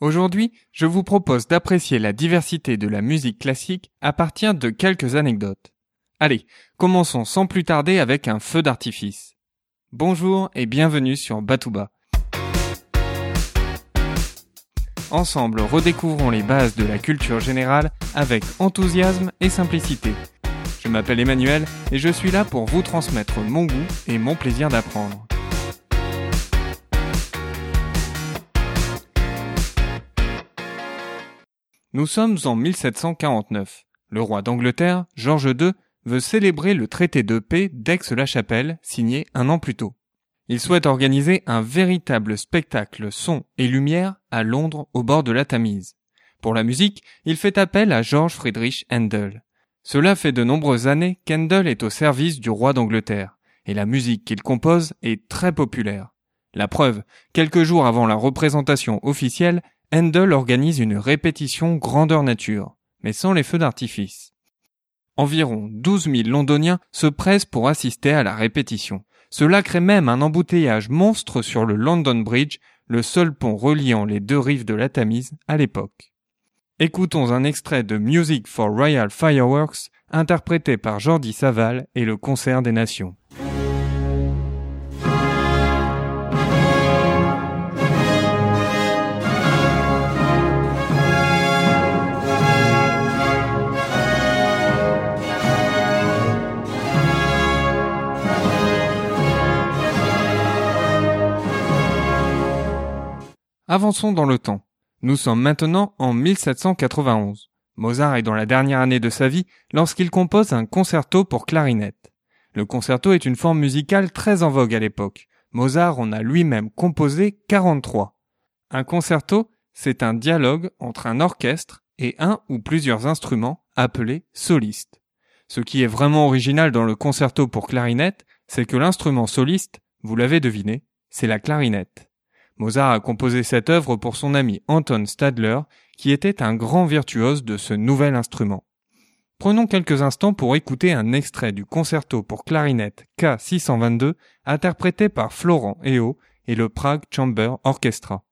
Aujourd'hui, je vous propose d'apprécier la diversité de la musique classique à partir de quelques anecdotes. Allez, commençons sans plus tarder avec un feu d'artifice. Bonjour et bienvenue sur Batouba. Ensemble, redécouvrons les bases de la culture générale avec enthousiasme et simplicité. Je m'appelle Emmanuel et je suis là pour vous transmettre mon goût et mon plaisir d'apprendre. Nous sommes en 1749. Le roi d'Angleterre, George II, veut célébrer le traité de paix d'Aix-la-Chapelle, signé un an plus tôt. Il souhaite organiser un véritable spectacle son et lumière à Londres au bord de la Tamise. Pour la musique, il fait appel à George Friedrich Handel. Cela fait de nombreuses années qu'Handel est au service du roi d'Angleterre, et la musique qu'il compose est très populaire. La preuve, quelques jours avant la représentation officielle, Handel organise une répétition grandeur nature, mais sans les feux d'artifice. Environ 12 000 londoniens se pressent pour assister à la répétition. Cela crée même un embouteillage monstre sur le London Bridge, le seul pont reliant les deux rives de la Tamise à l'époque. Écoutons un extrait de Music for Royal Fireworks interprété par Jordi Saval et le Concert des Nations. Avançons dans le temps. Nous sommes maintenant en 1791. Mozart est dans la dernière année de sa vie lorsqu'il compose un concerto pour clarinette. Le concerto est une forme musicale très en vogue à l'époque. Mozart en a lui-même composé 43. Un concerto, c'est un dialogue entre un orchestre et un ou plusieurs instruments appelés solistes. Ce qui est vraiment original dans le concerto pour clarinette, c'est que l'instrument soliste, vous l'avez deviné, c'est la clarinette. Mozart a composé cette œuvre pour son ami Anton Stadler, qui était un grand virtuose de ce nouvel instrument. Prenons quelques instants pour écouter un extrait du concerto pour clarinette K622 interprété par Florent Eo et le Prague Chamber Orchestra.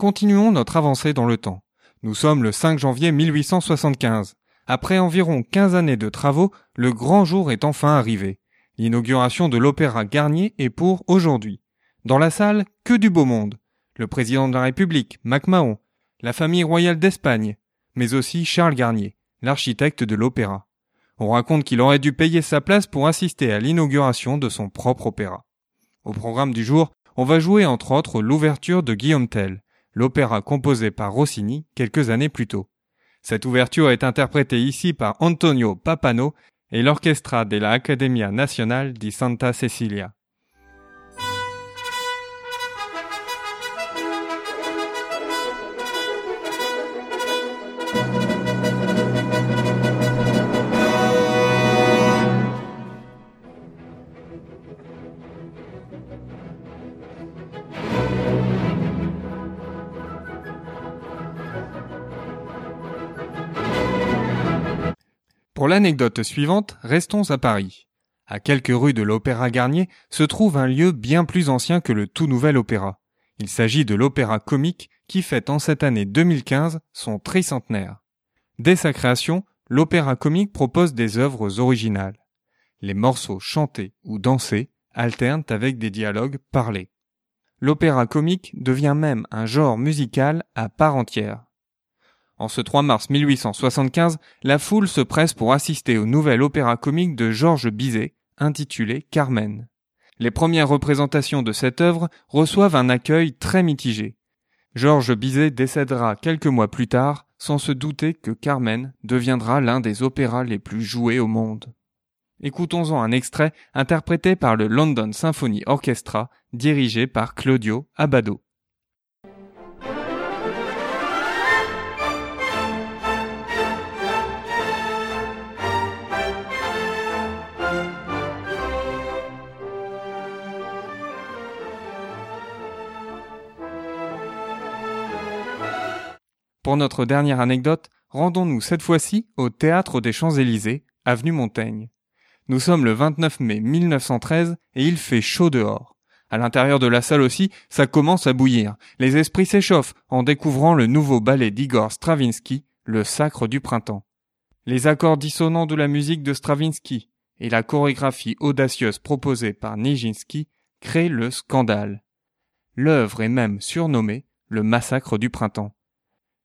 Continuons notre avancée dans le temps. Nous sommes le 5 janvier 1875. Après environ 15 années de travaux, le grand jour est enfin arrivé. L'inauguration de l'Opéra Garnier est pour aujourd'hui. Dans la salle, que du beau monde. Le président de la République, MacMahon, la famille royale d'Espagne, mais aussi Charles Garnier, l'architecte de l'opéra. On raconte qu'il aurait dû payer sa place pour assister à l'inauguration de son propre opéra. Au programme du jour, on va jouer entre autres l'ouverture de Guillaume Tell, l'opéra composé par Rossini quelques années plus tôt. Cette ouverture est interprétée ici par Antonio Papano et l'Orchestra della Accademia Nazionale di Santa Cecilia. Pour l'anecdote suivante, restons à Paris. À quelques rues de l'Opéra Garnier se trouve un lieu bien plus ancien que le tout nouvel opéra. Il s'agit de l'Opéra Comique qui fête en cette année 2015 son tricentenaire. Dès sa création, l'Opéra Comique propose des œuvres originales. Les morceaux chantés ou dansés alternent avec des dialogues parlés. L'opéra comique devient même un genre musical à part entière. En ce 3 mars 1875, la foule se presse pour assister au nouvel opéra comique de Georges Bizet, intitulé Carmen. Les premières représentations de cette œuvre reçoivent un accueil très mitigé. Georges Bizet décédera quelques mois plus tard, sans se douter que Carmen deviendra l'un des opéras les plus joués au monde. Écoutons-en un extrait interprété par le London Symphony Orchestra, dirigé par Claudio Abbado. Pour notre dernière anecdote, rendons-nous cette fois-ci au Théâtre des Champs-Élysées, avenue Montaigne. Nous sommes le 29 mai 1913 et il fait chaud dehors. À l'intérieur de la salle aussi, ça commence à bouillir. Les esprits s'échauffent en découvrant le nouveau ballet d'Igor Stravinsky, Le Sacre du Printemps. Les accords dissonants de la musique de Stravinsky et la chorégraphie audacieuse proposée par Nijinsky créent le scandale. L'œuvre est même surnommée le massacre du printemps.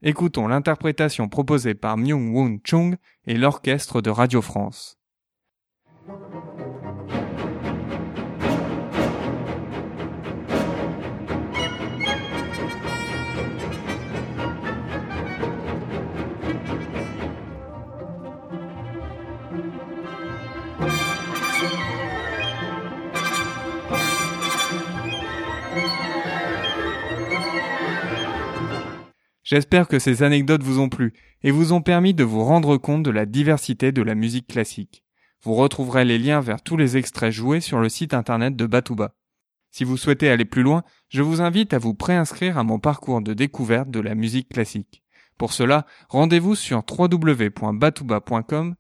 Écoutons l'interprétation proposée par Myung-Woon Chung et l'orchestre de Radio France. J'espère que ces anecdotes vous ont plu et vous ont permis de vous rendre compte de la diversité de la musique classique. Vous retrouverez les liens vers tous les extraits joués sur le site internet de Batouba. Si vous souhaitez aller plus loin, je vous invite à vous préinscrire à mon parcours de découverte de la musique classique. Pour cela, rendez-vous sur www.batouba.com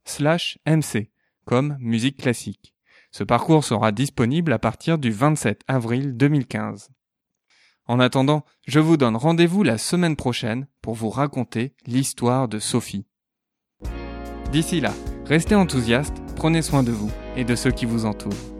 mc, comme musique classique. Ce parcours sera disponible à partir du 27 avril 2015. En attendant, je vous donne rendez-vous la semaine prochaine pour vous raconter l'histoire de Sophie. D'ici là, restez enthousiastes, prenez soin de vous et de ceux qui vous entourent.